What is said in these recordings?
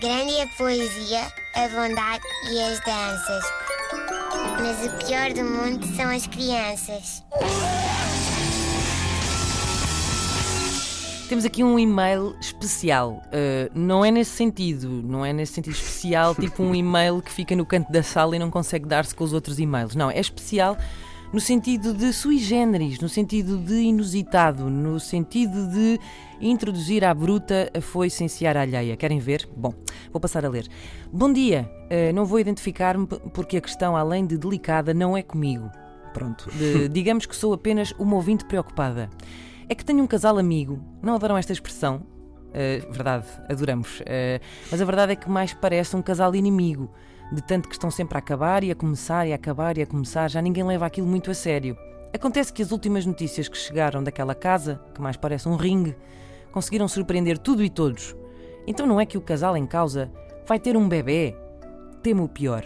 Grande é a poesia, a bondade e as danças. Mas o pior do mundo são as crianças. Temos aqui um e-mail especial. Uh, não é nesse sentido, não é nesse sentido especial, tipo um e-mail que fica no canto da sala e não consegue dar-se com os outros e-mails. Não, é especial no sentido de sui generis, no sentido de inusitado, no sentido de introduzir à bruta a foice em alheia. Querem ver? Bom, vou passar a ler. Bom dia, uh, não vou identificar-me porque a questão, além de delicada, não é comigo. Pronto, de, digamos que sou apenas uma ouvinte preocupada. É que tenho um casal amigo, não adoram esta expressão? Uh, verdade, adoramos. Uh, mas a verdade é que mais parece um casal inimigo, de tanto que estão sempre a acabar e a começar e a acabar e a começar, já ninguém leva aquilo muito a sério. Acontece que as últimas notícias que chegaram daquela casa, que mais parece um ringue, conseguiram surpreender tudo e todos. Então não é que o casal em causa vai ter um bebê? Temo o pior.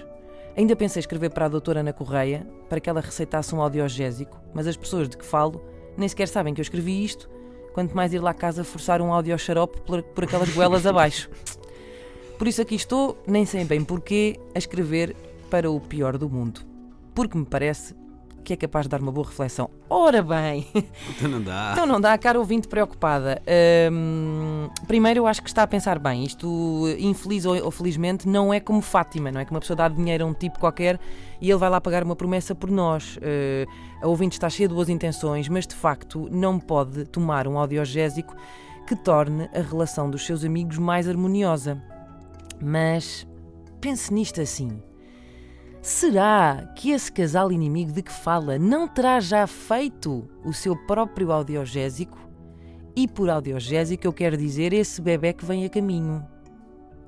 Ainda pensei escrever para a doutora Ana Correia para que ela receitasse um audiogésico, mas as pessoas de que falo nem sequer sabem que eu escrevi isto, quanto mais ir lá a casa forçar um áudio xarope por, por aquelas goelas abaixo. Por isso aqui estou, nem sei bem porquê, a escrever para o pior do mundo. Porque me parece que é capaz de dar uma boa reflexão. Ora bem! Então não dá. Então não dá, cara ouvinte preocupada. Hum, primeiro, eu acho que está a pensar bem. Isto, infeliz ou, ou, felizmente, não é como Fátima, não é que uma pessoa dá dinheiro a um tipo qualquer e ele vai lá pagar uma promessa por nós. Uh, a ouvinte está cheia de boas intenções, mas de facto não pode tomar um audiogésico que torne a relação dos seus amigos mais harmoniosa. Mas pense nisto assim. Será que esse casal inimigo de que fala não terá já feito o seu próprio audiogésico? E por audiogésico eu quero dizer esse bebê que vem a caminho.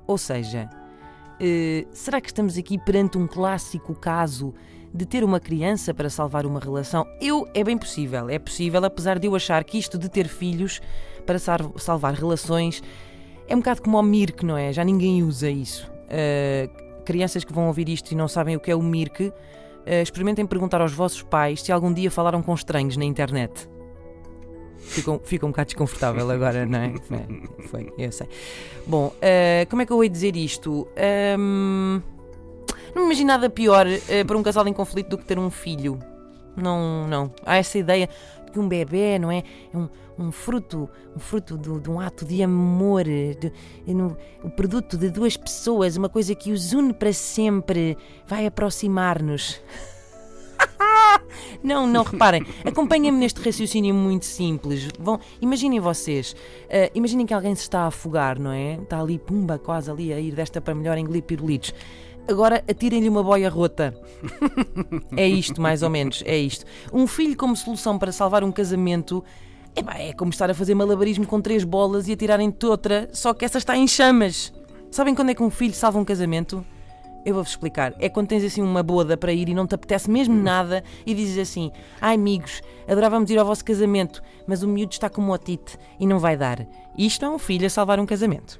Ou seja, uh, será que estamos aqui perante um clássico caso de ter uma criança para salvar uma relação? Eu, é bem possível, é possível, apesar de eu achar que isto de ter filhos para salvar relações é um bocado como o Mirk, não é? Já ninguém usa isso. Uh, crianças que vão ouvir isto e não sabem o que é o Mirk, uh, experimentem perguntar aos vossos pais se algum dia falaram com estranhos na internet. Fica, fica um bocado desconfortável agora, não é? Foi, eu sei. Bom, uh, como é que eu ia dizer isto? Um, não me imagino nada pior para um casal em conflito do que ter um filho. Não, não. Há essa ideia de que um bebê, não é? É um, um fruto, um fruto de, de um ato de amor, de, o produto de duas pessoas, uma coisa que os une para sempre, vai aproximar-nos. não, não, reparem, acompanhem-me neste raciocínio muito simples. Vão, imaginem vocês, uh, imaginem que alguém se está a afogar, não é? Está ali, pumba, quase ali a ir desta para melhor engolir pirulitos. Agora atirem-lhe uma boia rota. é isto, mais ou menos, é isto. Um filho como solução para salvar um casamento é como estar a fazer malabarismo com três bolas e atirarem-te outra, só que essa está em chamas. Sabem quando é que um filho salva um casamento? Eu vou-vos explicar. É quando tens assim uma boda para ir e não te apetece mesmo nada e dizes assim: Ai amigos, adorávamos ir ao vosso casamento, mas o miúdo está com otite e não vai dar. Isto é um filho a salvar um casamento.